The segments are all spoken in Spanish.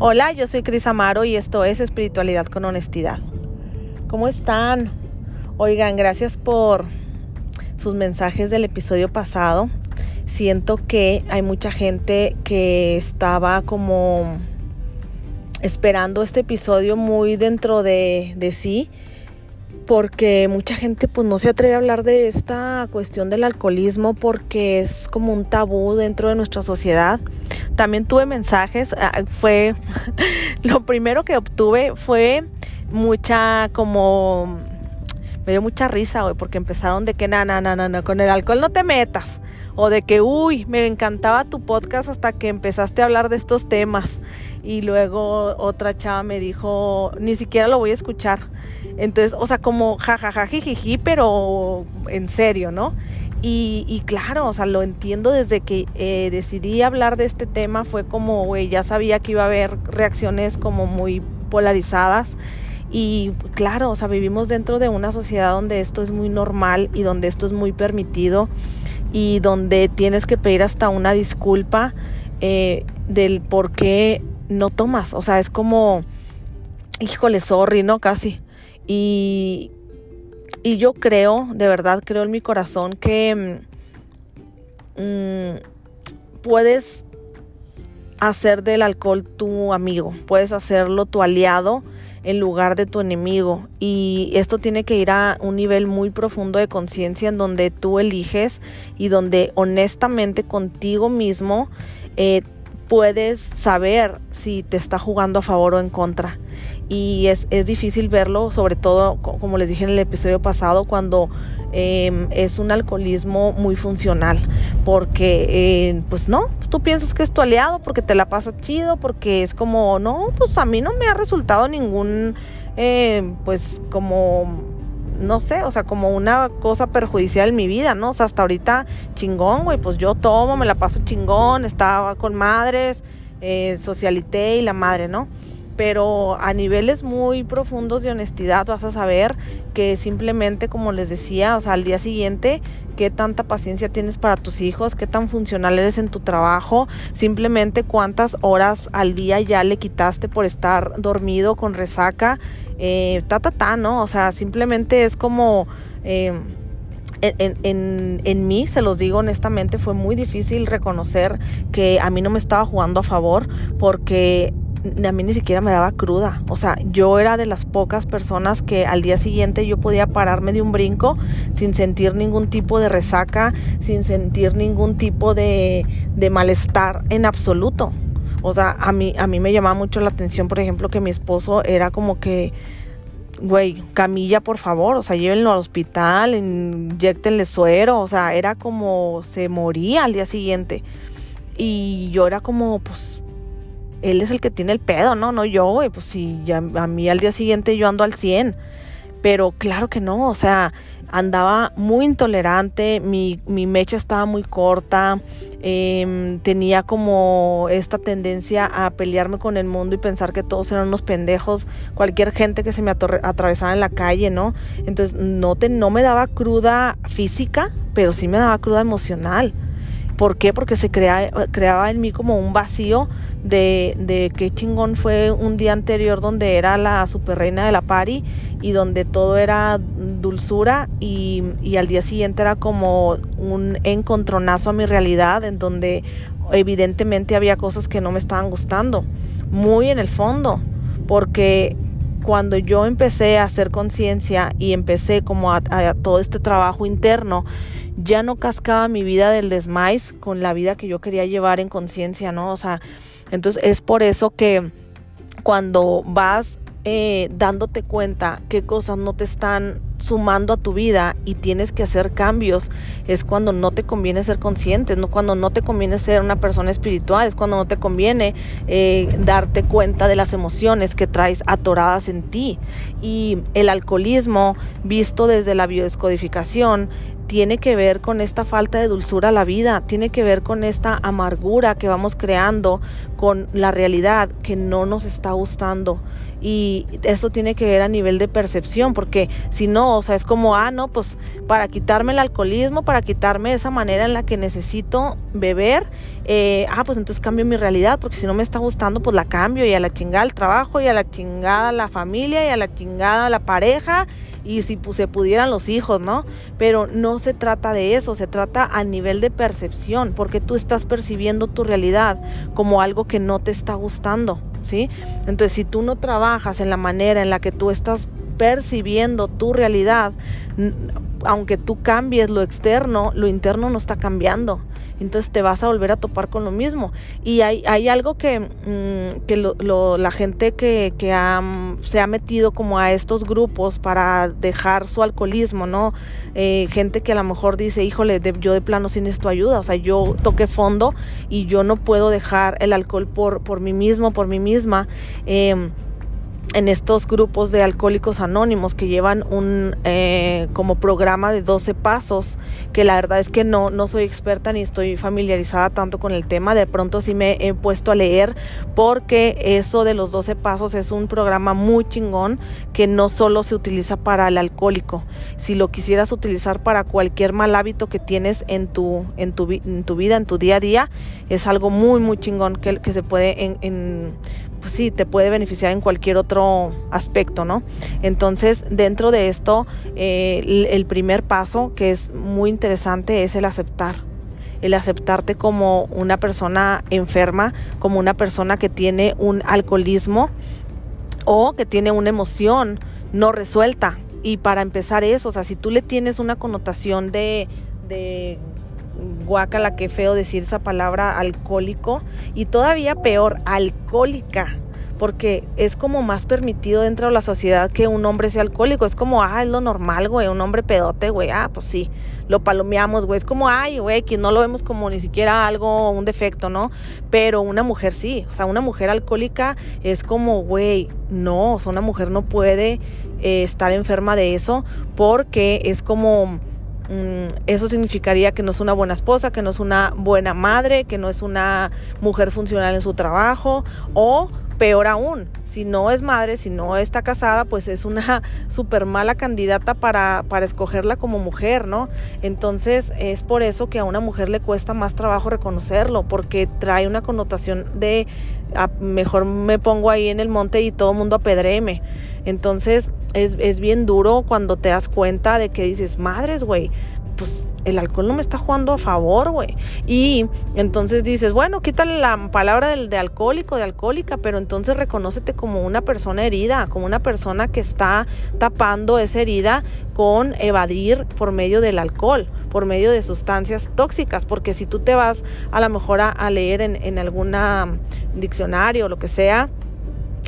Hola, yo soy Cris Amaro y esto es Espiritualidad con Honestidad. ¿Cómo están? Oigan, gracias por sus mensajes del episodio pasado. Siento que hay mucha gente que estaba como esperando este episodio muy dentro de, de sí porque mucha gente pues no se atreve a hablar de esta cuestión del alcoholismo porque es como un tabú dentro de nuestra sociedad. También tuve mensajes, ah, fue lo primero que obtuve fue mucha como me dio mucha risa, güey, porque empezaron de que na, na, na, na, con el alcohol no te metas. O de que, uy, me encantaba tu podcast hasta que empezaste a hablar de estos temas. Y luego otra chava me dijo, ni siquiera lo voy a escuchar. Entonces, o sea, como jajaja, jijiji, pero en serio, ¿no? Y, y, claro, o sea, lo entiendo desde que eh, decidí hablar de este tema, fue como, güey, ya sabía que iba a haber reacciones como muy polarizadas y claro, o sea, vivimos dentro de una sociedad donde esto es muy normal y donde esto es muy permitido y donde tienes que pedir hasta una disculpa eh, del por qué no tomas. O sea, es como, híjole, sorry, ¿no? Casi. Y, y yo creo, de verdad, creo en mi corazón que mm, mm, puedes hacer del alcohol tu amigo, puedes hacerlo tu aliado en lugar de tu enemigo. Y esto tiene que ir a un nivel muy profundo de conciencia en donde tú eliges y donde honestamente contigo mismo eh, puedes saber si te está jugando a favor o en contra. Y es, es difícil verlo, sobre todo, como les dije en el episodio pasado, cuando Em, es un alcoholismo muy funcional, porque eh, pues no, tú piensas que es tu aliado porque te la pasa chido, porque es como, no, pues a mí no me ha resultado ningún, eh, pues como no sé, o sea, como una cosa perjudicial en mi vida, ¿no? O sea, hasta ahorita chingón, güey, pues yo tomo, me la paso chingón, estaba con madres, eh, socialité y la madre, ¿no? Pero a niveles muy profundos de honestidad vas a saber que simplemente, como les decía, o sea, al día siguiente, qué tanta paciencia tienes para tus hijos, qué tan funcional eres en tu trabajo, simplemente cuántas horas al día ya le quitaste por estar dormido con resaca, eh, ta, ta, ta, ¿no? O sea, simplemente es como... Eh, en, en, en, mí, se los digo honestamente, fue muy difícil reconocer que a mí no me estaba jugando a favor porque a mí ni siquiera me daba cruda. O sea, yo era de las pocas personas que al día siguiente yo podía pararme de un brinco sin sentir ningún tipo de resaca, sin sentir ningún tipo de, de malestar en absoluto. O sea, a mí, a mí me llamaba mucho la atención, por ejemplo, que mi esposo era como que, güey, camilla, por favor, o sea, llévenlo al hospital, inyectenle suero, o sea, era como se moría al día siguiente. Y yo era como, pues, él es el que tiene el pedo, ¿no? No yo, güey. Pues si ya a mí al día siguiente yo ando al 100. Pero claro que no, o sea, andaba muy intolerante, mi, mi mecha estaba muy corta, em, tenía como esta tendencia a pelearme con el mundo y pensar que todos eran unos pendejos, cualquier gente que se me atravesaba en la calle, ¿no? Entonces no, te, no me daba cruda física, pero sí me daba cruda emocional. ¿Por qué? Porque se crea, creaba en mí como un vacío de, de qué chingón fue un día anterior donde era la super reina de la party y donde todo era dulzura y, y al día siguiente era como un encontronazo a mi realidad en donde evidentemente había cosas que no me estaban gustando, muy en el fondo, porque cuando yo empecé a hacer conciencia y empecé como a, a, todo este trabajo interno, ya no cascaba mi vida del desmais con la vida que yo quería llevar en conciencia, ¿no? O sea, entonces es por eso que cuando vas eh, dándote cuenta qué cosas no te están sumando a tu vida y tienes que hacer cambios, es cuando no te conviene ser consciente, no cuando no te conviene ser una persona espiritual, es cuando no te conviene eh, darte cuenta de las emociones que traes atoradas en ti. Y el alcoholismo, visto desde la biodescodificación, tiene que ver con esta falta de dulzura a la vida, tiene que ver con esta amargura que vamos creando con la realidad que no nos está gustando. Y esto tiene que ver a nivel de percepción, porque si no, o sea, es como, ah, no, pues para quitarme el alcoholismo, para quitarme esa manera en la que necesito beber, eh, ah, pues entonces cambio mi realidad, porque si no me está gustando, pues la cambio y a la chingada el trabajo y a la chingada la familia y a la chingada la pareja y si se pudieran los hijos, ¿no? Pero no se trata de eso, se trata a nivel de percepción, porque tú estás percibiendo tu realidad como algo que no te está gustando, Entonces, si tú no trabajas en la manera en la que tú estás percibiendo tu realidad, aunque tú cambies lo externo, lo interno no está cambiando entonces te vas a volver a topar con lo mismo. Y hay, hay algo que, mm, que lo, la gente que, que se ha metido como a estos grupos para dejar su alcoholismo, ¿no? Eh, gente que a lo mejor dice, híjole, yo de plano sin esto ayuda, o sea, yo toqué fondo y yo no puedo dejar el alcohol por, por mí mismo, por mí misma. Eh, en estos grupos de alcohólicos anónimos que llevan un eh, como programa de 12 pasos, que la verdad es que no, no soy experta ni estoy familiarizada tanto con el tema, de pronto sí me he puesto a leer porque eso de los 12 pasos es un programa muy chingón que no solo se utiliza para el alcohólico, si lo quisieras utilizar para cualquier mal hábito que tienes en tu, en tu, en tu vida, en tu día a día, es algo muy muy chingón que, que se puede en, pues sí, te puede beneficiar en cualquier otro aspecto, ¿no? Entonces, dentro de esto, eh, el, primer paso que es muy interesante es el aceptar. El aceptarte como una persona enferma, como una persona que tiene un alcoholismo o que tiene una emoción no resuelta. Y para empezar eso, o sea, si tú le tienes una connotación de, de guácala, qué feo decir esa palabra alcohólico y todavía peor, alcohólica porque es como más permitido dentro de la sociedad que un hombre sea alcohólico. Es como, ah, es lo normal, güey, un hombre pedote, güey, ah, pues sí, lo palomeamos, güey. Es como, ay, güey, que no lo vemos como ni siquiera algo, un defecto, ¿no? Pero una mujer sí, o sea, una mujer alcohólica es como, güey, no, o sea, una mujer no puede eh, estar enferma de eso porque es como eso significaría que no es una buena esposa, que no es una buena madre, que no es una mujer funcional en su trabajo o peor aún, si no es madre, si no está casada, pues es una súper mala candidata para, para escogerla como mujer, ¿no? Entonces es por eso que a una mujer le cuesta más trabajo reconocerlo, porque trae una connotación de mejor me pongo ahí en el monte y todo el mundo apedreme. Entonces es, es bien duro cuando te das cuenta de que dices, madres, güey, pues el alcohol no me está jugando a favor, güey. Y entonces dices, bueno, quítale la palabra de, de, alcohólico, de alcohólica, pero entonces reconócete como una persona herida, como una persona que está tapando esa herida con evadir por medio del alcohol, por medio de sustancias tóxicas, porque si tú te vas a lo mejor a, leer en, en alguna diccionario o lo que sea,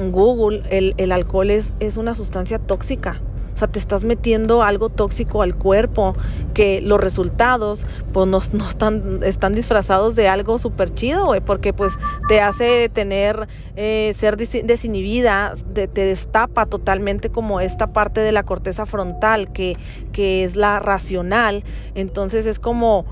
Google, el, el alcohol es, es una sustancia tóxica te estás metiendo algo tóxico al cuerpo, que los resultados pues no, están, están disfrazados de algo súper chido, porque pues te hace tener, eh, ser desinhibida, te, destapa totalmente como esta parte de la corteza frontal, que, que es la racional. Entonces es como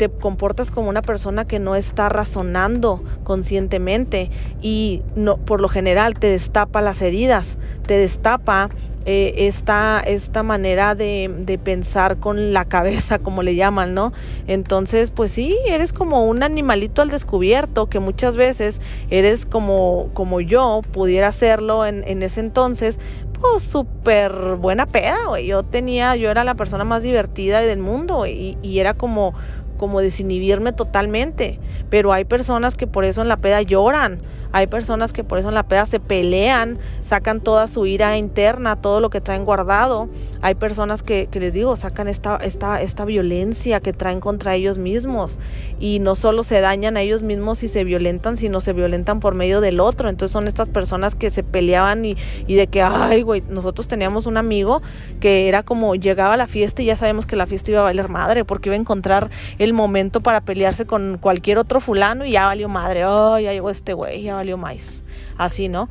te comportas como una persona que no está razonando conscientemente y no por lo general te destapa las heridas, te destapa eh, esta, esta manera de, de, pensar con la cabeza, como le llaman, ¿no? Entonces, pues sí, eres como un animalito al descubierto, que muchas veces eres como, como yo, pudiera hacerlo en, en ese entonces, pues súper buena peda, güey. Yo tenía, yo era la persona más divertida del mundo y, y era como como desinhibirme totalmente. Pero hay personas que por eso en la peda lloran. Hay personas que por eso en la peda se pelean, sacan toda su ira interna, todo lo que traen guardado. Hay personas que, les digo, sacan esta, esta, esta violencia que traen contra ellos mismos. Y no solo se dañan a ellos mismos y se violentan, sino se violentan por medio del otro. Entonces son estas personas que se peleaban y, de que, ay, güey, nosotros teníamos un amigo que era como llegaba a la fiesta y ya sabemos que la fiesta iba a valer madre porque iba a encontrar el momento para pelearse con cualquier otro fulano y ya valió madre, oh, ya llegó este güey, valió más, así, ¿no?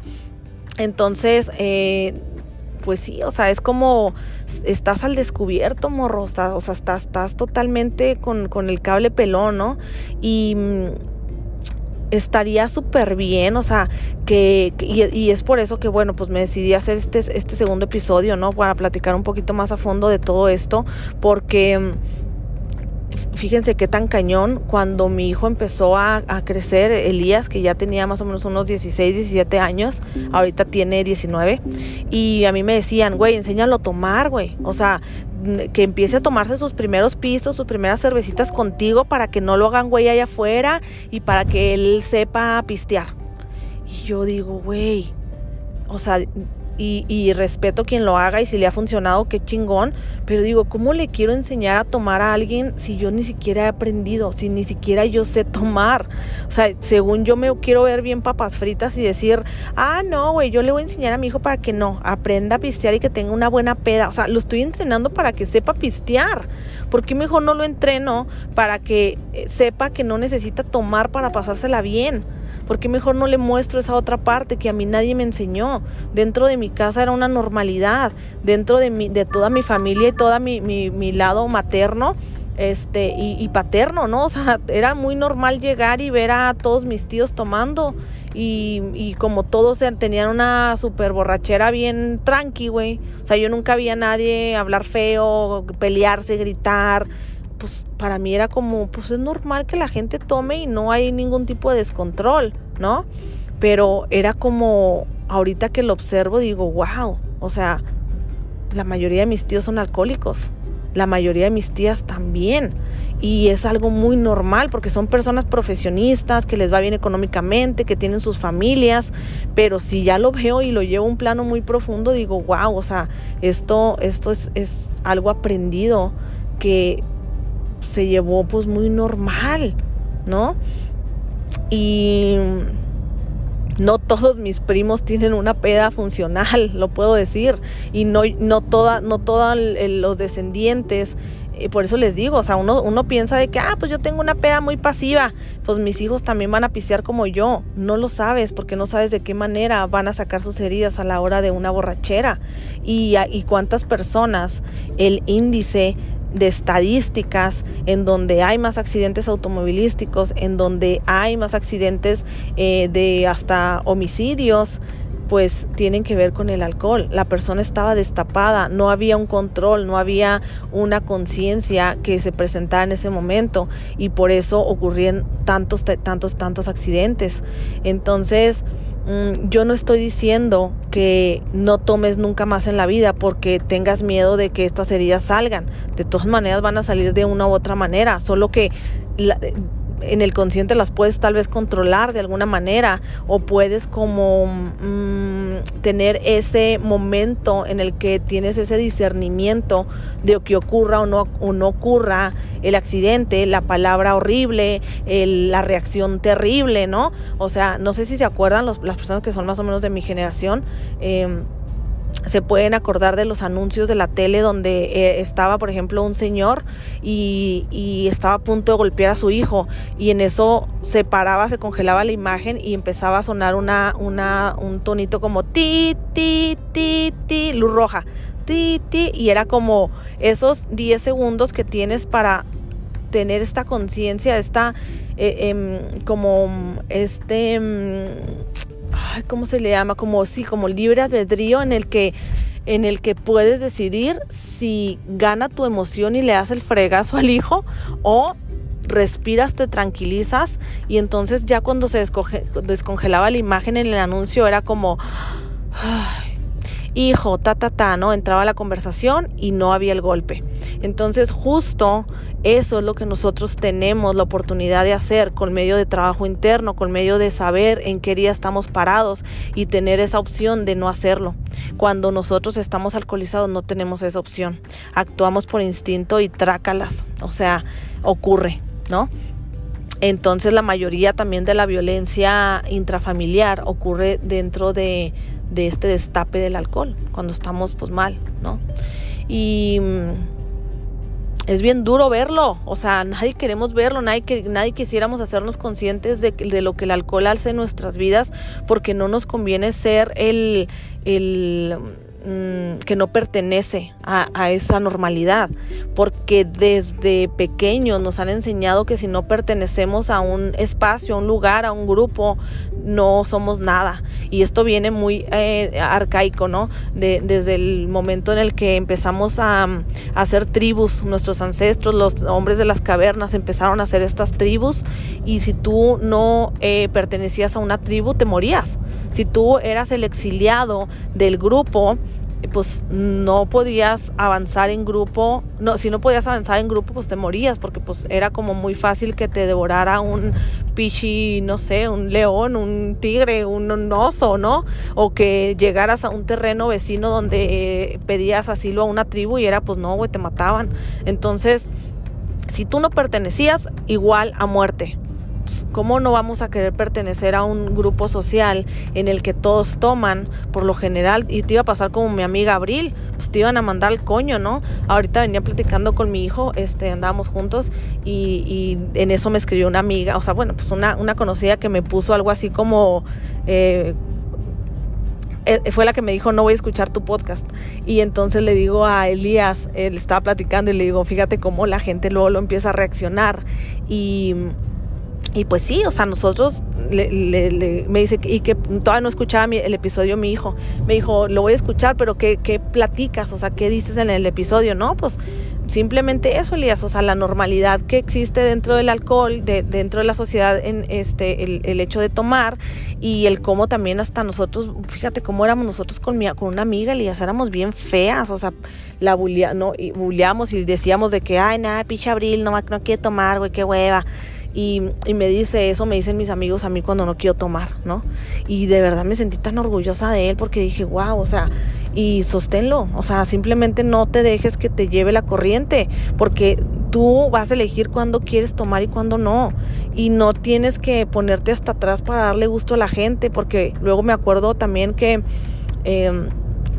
Entonces, eh, pues sí, o sea, es como estás al descubierto, morro, o sea, estás, estás totalmente con, con el cable pelón, ¿no? Y estaría súper bien, o sea, que, y, es por eso que, bueno, pues me decidí hacer este, este segundo episodio, ¿no? Para platicar un poquito más a fondo de todo esto, porque fíjense qué tan cañón cuando mi hijo empezó a, crecer, Elías, que ya tenía más o menos unos 16, 17 años, ahorita tiene 19, y a mí me decían, güey, enséñalo a tomar, güey, o sea, que empiece a tomarse sus primeros pisos, sus primeras cervecitas contigo para que no lo hagan güey allá afuera y para que él sepa pistear. Y yo digo, güey, o sea, y, respeto quien lo haga y si le ha funcionado, qué chingón. Pero digo, ¿cómo le quiero enseñar a tomar a alguien si yo ni siquiera he aprendido, si ni siquiera yo sé tomar? O sea, según yo me quiero ver bien papas fritas y decir, ah, no, güey, yo le voy a enseñar a mi hijo para que no, aprenda a pistear y que tenga una buena peda. O sea, lo estoy entrenando para que sepa pistear. ¿Por qué mejor no lo entreno para que eh, sepa que no necesita tomar para pasársela bien? ¿Por qué mejor no le muestro esa otra parte que a mí nadie me enseñó? Dentro de mi casa era una normalidad, dentro de, mi, de toda mi familia y todo mi, mi, lado materno este y, paterno, ¿no? O sea, era muy normal llegar y ver a todos mis tíos tomando y, y como todos tenían una super borrachera bien tranqui, güey. O sea, yo nunca vi a nadie hablar feo, pelearse, gritar pues para mí era como, pues es normal que la gente tome y no hay ningún tipo de descontrol, ¿no? Pero era como, ahorita que lo observo, digo, wow, o sea, la mayoría de mis tíos son alcohólicos, la mayoría de mis tías también. Y es algo muy normal porque son personas profesionistas, que les va bien económicamente, que tienen sus familias, pero si ya lo veo y lo llevo a un plano muy profundo, digo, wow, o sea, esto, esto es, es algo aprendido que se llevó pues muy normal, ¿no? Y no todos mis primos tienen una peda funcional, lo puedo decir, y no, no toda, no todos los descendientes. Eh, por eso les digo, o sea, uno, uno piensa de que, ah, pues yo tengo una peda muy pasiva, pues mis hijos también van a pisear como yo. No lo sabes porque no sabes de qué manera van a sacar sus heridas a la hora de una borrachera. Y, y cuántas personas el índice de estadísticas en donde hay más accidentes automovilísticos, en donde hay más accidentes eh, de hasta homicidios, pues tienen que ver con el alcohol. La persona estaba destapada, no había un control, no había una conciencia que se presentara en ese momento y por eso ocurrían tantos, tantos, tantos accidentes. Entonces, yo no estoy diciendo que no tomes nunca más en la vida porque tengas miedo de que estas heridas salgan. De todas maneras van a salir de una u otra manera, solo que en el consciente las puedes tal vez controlar de alguna manera o puedes como mm, tener ese momento en el que tienes ese discernimiento de que ocurra o no, o no ocurra el accidente, la palabra horrible, la reacción terrible, ¿no? O sea, no sé si se acuerdan las personas que son más o menos de mi generación. Eh, se pueden acordar de los anuncios de la tele donde eh, estaba, por ejemplo, un señor y, estaba a punto de golpear a su hijo y en eso se paraba, se congelaba la imagen y empezaba a sonar una, una, un tonito como ti, ti, ti, ti, luz roja, ti, ti, y era como esos 10 segundos que tienes para tener esta conciencia, esta, eh, em, como este... Em, ¿cómo se le llama? Como sí, como libre albedrío en el que en el que puedes decidir si gana tu emoción y le das el fregazo al hijo o respiras, te tranquilizas y entonces ya cuando se descongelaba la imagen en el anuncio era como, hijo, ta, ta, ta, ¿no? Entraba la conversación y no había el golpe. Entonces justo eso es lo que nosotros tenemos la oportunidad de hacer con medio de trabajo interno, con medio de saber en qué día estamos parados y tener esa opción de no hacerlo. Cuando nosotros estamos alcoholizados no tenemos esa opción. Actuamos por instinto y trácalas. O sea, ocurre, ¿no? Entonces la mayoría también de la violencia intrafamiliar ocurre dentro de, de este destape del alcohol, cuando estamos pues mal, ¿no? Y mm, es bien duro verlo, o sea, nadie queremos verlo, nadie, nadie quisiéramos hacernos conscientes de, de, lo que el alcohol hace en nuestras vidas, porque no nos conviene ser el, el mm, que no pertenece a, esa normalidad, porque desde pequeños nos han enseñado que si no pertenecemos a un espacio, a un lugar, a un grupo, no somos nada. Y esto viene muy eh, arcaico, ¿no? desde el momento en el que empezamos a, hacer tribus, nuestros ancestros, los hombres de las cavernas empezaron a hacer estas tribus y si tú no eh, pertenecías a una tribu, te morías. Si tú eras el exiliado del grupo, pues no podías avanzar en grupo, no, si no podías avanzar en grupo, pues te morías, porque pues era como muy fácil que te devorara un pichi, no sé, un león, un tigre, un, oso, ¿no? O que llegaras a un terreno vecino donde pedías asilo a una tribu y era pues no, güey, te mataban. Entonces, si tú no pertenecías, igual a muerte. ¿Cómo no vamos a querer pertenecer a un grupo social en el que todos toman por lo general? Y te iba a pasar como mi amiga Abril, pues te iban a mandar el coño, ¿no? Ahorita venía platicando con mi hijo, este, andábamos juntos y, en eso me escribió una amiga, o sea, bueno, pues una, una conocida que me puso algo así como... Eh, eh, fue la que me dijo, no voy a escuchar tu podcast. Y entonces le digo a Elías, él estaba platicando y le digo, fíjate cómo la gente luego lo empieza a reaccionar. Y y pues sí, o sea, nosotros me dice, y que todavía no escuchaba el episodio mi hijo, me dijo, lo voy a escuchar, pero ¿qué, ¿qué, platicas? O sea, ¿qué dices en el episodio? No, pues simplemente eso, Elías, o sea, la normalidad que existe dentro del alcohol, de, dentro de la sociedad, en este, el, hecho de tomar y el cómo también hasta nosotros, fíjate cómo éramos nosotros con, mi, con una amiga, Elías, éramos bien feas, o sea, la bulía, no, y bulleamos y decíamos de que, ay, nada, picha abril, no, no quiere tomar, güey, qué hueva. Y, me dice eso, me dicen mis amigos a mí cuando no quiero tomar, ¿no? Y de verdad me sentí tan orgullosa de él porque dije, wow, o sea, y sosténlo, o sea, simplemente no te dejes que te lleve la corriente, porque tú vas a elegir cuándo quieres tomar y cuándo no. Y no tienes que ponerte hasta atrás para darle gusto a la gente, porque luego me acuerdo también que em,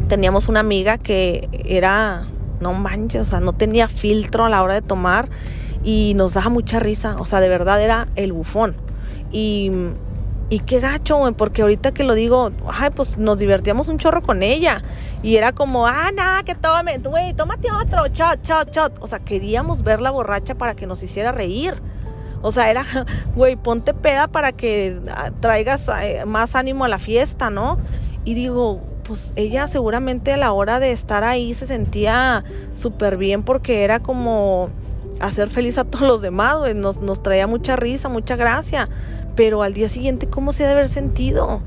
teníamos una amiga que era, no manches, o sea, no tenía filtro a la hora de tomar y nos daba mucha risa, o sea, de verdad era el bufón. Y, y qué gacho, güey, porque ahorita que lo digo, ay, pues nos divertíamos un chorro con ella. Y era como, ah, nada, que tome, güey, tómate otro, shot, shot, shot. O sea, queríamos verla borracha para que nos hiciera reír. O sea, era, güey, ponte peda para que ah, traigas eh, más ánimo a la fiesta, ¿no? Y digo, pues ella seguramente a la hora de estar ahí se sentía súper bien porque era como hacer feliz a todos los demás, güey. Nos, nos traía mucha risa, mucha gracia. Pero al día siguiente, ¿cómo se ha de haber sentido?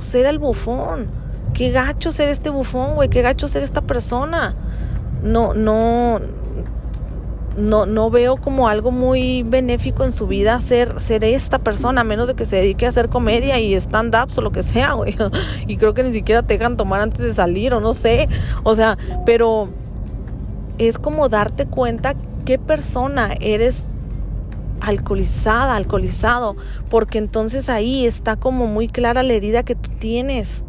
Ser el bufón. Qué gacho ser este bufón, güey. Qué gacho ser esta persona. No, no, no, no veo como algo muy benéfico en su vida ser, ser esta persona, a menos de que se dedique a hacer comedia y stand-ups o lo que sea, güey. Y creo que ni siquiera te dejan tomar antes de salir o no sé. O sea, pero es como darte cuenta qué persona eres alcoholizada, alcoholizado, porque entonces ahí está como muy clara la herida que tú tienes.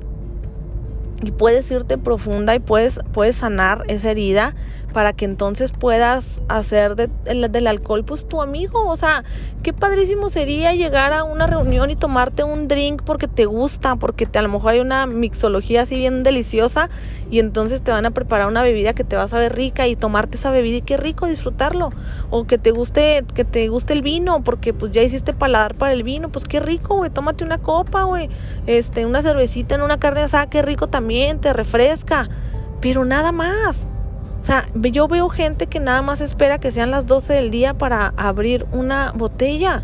Y puedes irte profunda y puedes, puedes sanar esa herida para que entonces puedas hacer del alcohol pues tu amigo. O sea, qué padrísimo sería llegar a una reunión y tomarte un drink porque te gusta, porque te, a lo mejor hay una mixología así bien deliciosa y entonces te van a preparar una bebida que te va a saber rica y tomarte esa bebida y qué rico disfrutarlo. O que te guste, que te guste el vino porque pues ya hiciste paladar para el vino, pues qué rico, güey, tómate una copa, güey, este, una cervecita en una carne asada, qué rico también, te refresca, pero nada más. O sea, yo veo gente que nada más espera que sean las 12 del día para abrir una botella.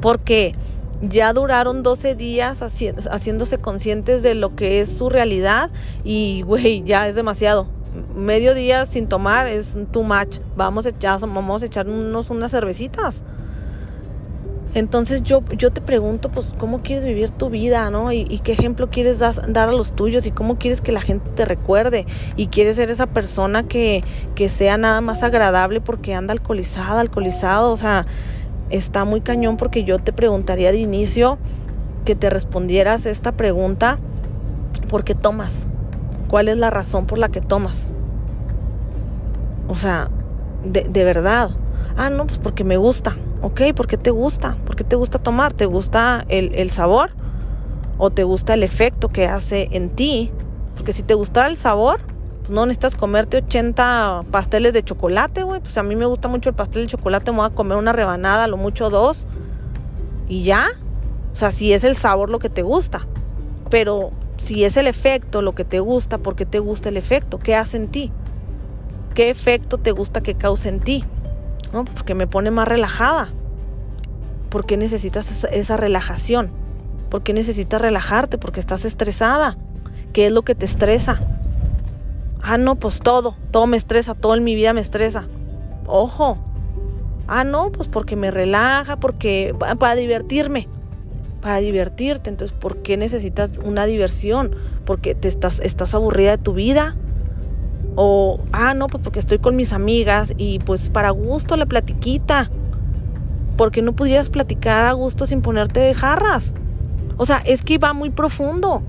Porque ya duraron 12 días haciéndose conscientes de lo que es su realidad y, güey, ya es demasiado. Medio día sin tomar es too much. Vamos vamos a echarnos unas cervecitas. Entonces yo, yo te pregunto, pues, ¿cómo quieres vivir tu vida, no? Y, qué ejemplo quieres dar a los tuyos y cómo quieres que la gente te recuerde. Y quieres ser esa persona que, que sea nada más agradable porque anda alcoholizada, alcoholizado. O sea, está muy cañón porque yo te preguntaría de inicio que te respondieras esta pregunta, ¿por qué tomas? ¿Cuál es la razón por la que tomas? O sea, de, de verdad. Ah, no, pues porque me gusta. Ok, ¿por qué te gusta? ¿Por qué te gusta tomar? ¿Te gusta el, sabor? ¿O te gusta el efecto que hace en ti? Porque si te gustara el sabor, pues no necesitas comerte 80 pasteles de chocolate, güey. Pues a mí me gusta mucho el pastel de chocolate, me voy a comer una rebanada, lo mucho dos. Y ya. O sea, si es el sabor lo que te gusta. Pero si es el efecto lo que te gusta, ¿por qué te gusta el efecto? ¿Qué hace en ti? ¿Qué efecto te gusta que cause en ti? ¿No? Porque me pone más relajada. ¿Por qué necesitas esa, relajación? ¿Por qué necesitas relajarte? Porque estás estresada. ¿Qué es lo que te estresa? Ah, no, pues todo, todo me estresa, todo en mi vida me estresa. Ojo. Ah, no, pues porque me relaja, porque para divertirme para divertirte. Entonces, ¿por qué necesitas una diversión? Porque te estás, estás aburrida de tu vida. O, ah, no, pues porque estoy con mis amigas y pues para gusto la platiquita. Porque no pudieras platicar a gusto sin ponerte jarras. O sea, es que va muy profundo.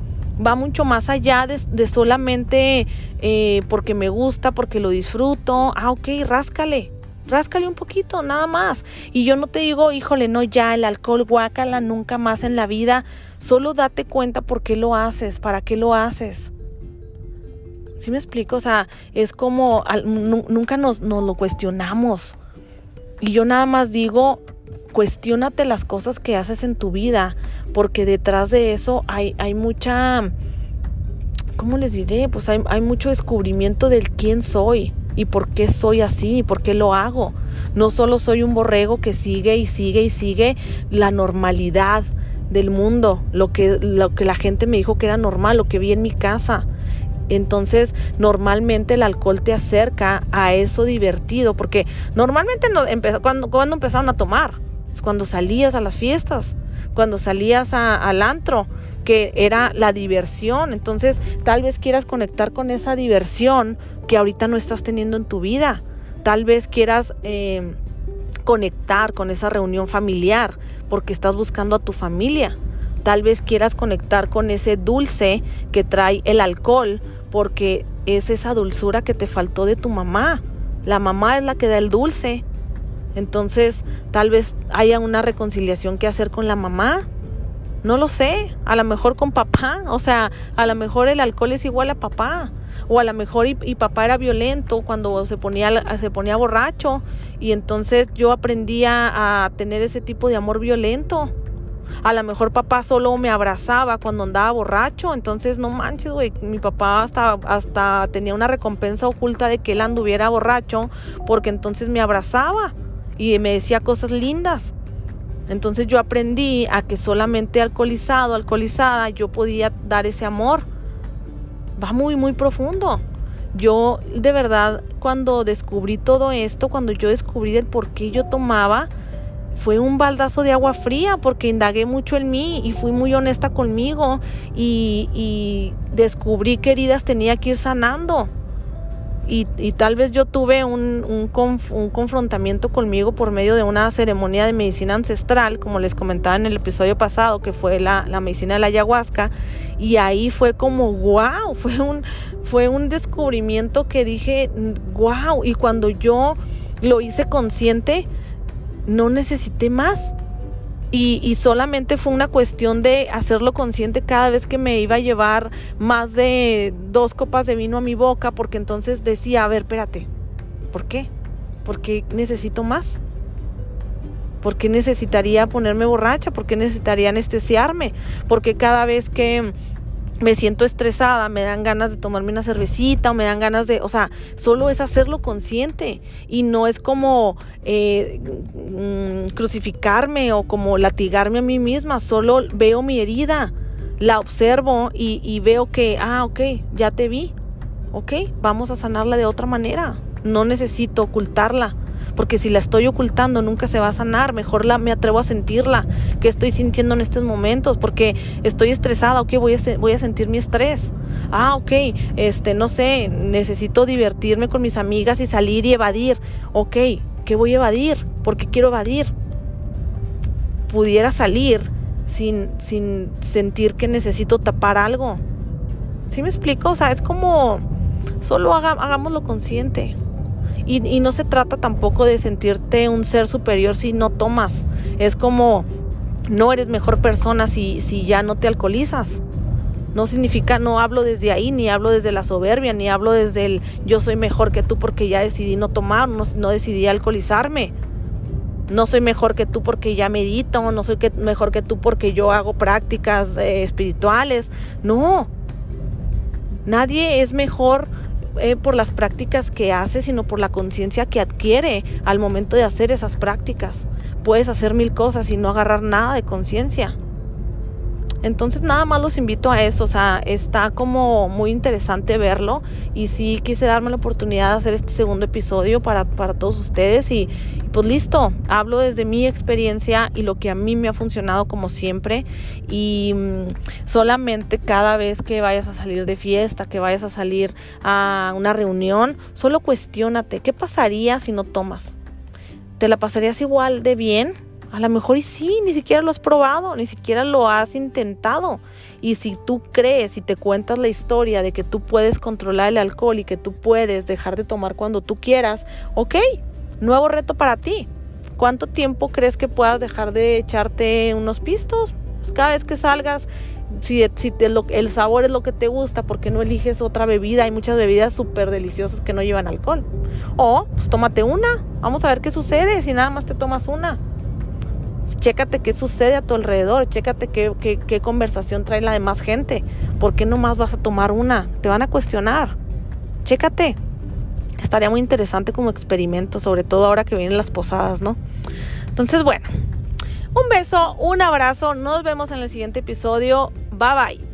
Va mucho más allá de, solamente eh, porque me gusta, porque lo disfruto. Ah, ok, ráscale ráscale un poquito, nada más. Y yo no te digo, híjole, no, ya el alcohol, guácala, nunca más en la vida. Solo date cuenta por qué lo haces, para qué lo haces. ¿Sí me explico? O sea, es como, nunca nos, nos lo cuestionamos. Y yo nada más digo, cuestionate las cosas que haces en tu vida, porque detrás de eso hay, mucha, ¿cómo les diré? Pues hay, hay mucho descubrimiento del quién soy y por qué soy así y por qué lo hago. No solo soy un borrego que sigue y sigue y sigue la normalidad del mundo, lo que la gente me dijo que era normal, lo que vi en mi casa. Entonces, normalmente el alcohol te acerca a eso divertido, porque normalmente no, cuando, cuando empezaron a tomar, pues cuando salías a las fiestas, cuando salías al antro, que era la diversión. Entonces, tal vez quieras conectar con esa diversión que ahorita no estás teniendo en tu vida. Tal vez quieras eh, conectar con esa reunión familiar porque estás buscando a tu familia. Tal vez quieras conectar con ese dulce que trae el alcohol porque es esa dulzura que te faltó de tu mamá. La mamá es la que da el dulce. Entonces, tal vez haya una reconciliación que hacer con la mamá no lo sé, a lo mejor con papá, o sea, a lo mejor el alcohol es igual a papá, o a lo mejor y, papá era violento cuando se ponía, se ponía borracho, y entonces yo aprendía a tener ese tipo de amor violento. A lo mejor papá solo me abrazaba cuando andaba borracho, entonces no manches, güey, mi papá hasta, hasta tenía una recompensa oculta de que él anduviera borracho, porque entonces me abrazaba y me decía cosas lindas. Entonces yo aprendí a que solamente alcoholizado, alcoholizada, yo podía dar ese amor. Va muy, muy profundo. Yo de verdad cuando descubrí todo esto, cuando yo descubrí el por qué yo tomaba, fue un baldazo de agua fría porque indagué mucho en mí y fui muy honesta conmigo y, y descubrí que heridas tenía que ir sanando. Y, tal vez yo tuve un, un, confrontamiento conmigo por medio de una ceremonia de medicina ancestral, como les comentaba en el episodio pasado, que fue la, medicina de la ayahuasca, y ahí fue como, wow, fue un, fue un descubrimiento que dije, wow, y cuando yo lo hice consciente, no necesité más. Y, solamente fue una cuestión de hacerlo consciente cada vez que me iba a llevar más de dos copas de vino a mi boca, porque entonces decía, a ver, espérate, ¿por qué? ¿Por qué necesito más? ¿Por qué necesitaría ponerme borracha? ¿Por qué necesitaría anestesiarme? Porque cada vez que me siento estresada, me dan ganas de tomarme una cervecita o me dan ganas de, o sea, solo es hacerlo consciente y no es como eh, mm, crucificarme o como latigarme a mí misma, solo veo mi herida, la observo y, y veo que, ah, ok, ya te vi, ok, vamos a sanarla de otra manera, no necesito ocultarla porque si la estoy ocultando nunca se va a sanar, mejor la, me atrevo a sentirla, que estoy sintiendo en estos momentos, porque estoy estresada, ok, voy a, voy a sentir mi estrés. Ah, ok, este, no sé, necesito divertirme con mis amigas y salir y evadir. Ok, ¿qué voy a evadir? ¿Por qué quiero evadir? Pudiera salir sin, sin sentir que necesito tapar algo. ¿Sí me explico? O sea, es como, solo haga, hagámoslo consciente. Y, no se trata tampoco de sentirte un ser superior si no tomas. Es como no eres mejor persona si, si ya no te alcoholizas. No significa, no hablo desde ahí, ni hablo desde la soberbia, ni hablo desde el yo soy mejor que tú porque ya decidí no tomar, no, decidí alcoholizarme. No soy mejor que tú porque ya medito, no soy que, mejor que tú porque yo hago prácticas eh, espirituales. No, nadie es mejor eh, por las prácticas que hace, sino por la conciencia que adquiere al momento de hacer esas prácticas. Puedes hacer mil cosas y no agarrar nada de conciencia. Entonces nada más los invito a eso, o sea, está como muy interesante verlo y sí quise darme la oportunidad de hacer este segundo episodio para, para todos ustedes y, pues listo, hablo desde mi experiencia y lo que a mí me ha funcionado como siempre y mm, solamente cada vez que vayas a salir de fiesta, que vayas a salir a una reunión, solo cuestionate, ¿qué pasaría si no tomas? ¿Te la pasarías igual de bien? A lo mejor y sí, ni siquiera lo has probado, ni siquiera lo has intentado. Y si tú crees y te cuentas la historia de que tú puedes controlar el alcohol y que tú puedes dejar de tomar cuando tú quieras, ok, nuevo reto para ti. ¿Cuánto tiempo crees que puedas dejar de echarte unos pistos? Pues cada vez que salgas, si, si el sabor es lo que te gusta, ¿por qué no eliges otra bebida? Hay muchas bebidas súper deliciosas que no llevan alcohol. O, pues tómate una. Vamos a ver qué sucede si nada más te tomas una chécate qué sucede a tu alrededor, chécate qué, qué, conversación trae la demás gente. ¿Por qué nomás vas a tomar una? Te van a cuestionar. Chécate. Estaría muy interesante como experimento, sobre todo ahora que vienen las posadas, ¿no? Entonces, bueno, un beso, un abrazo, nos vemos en el siguiente episodio. Bye bye.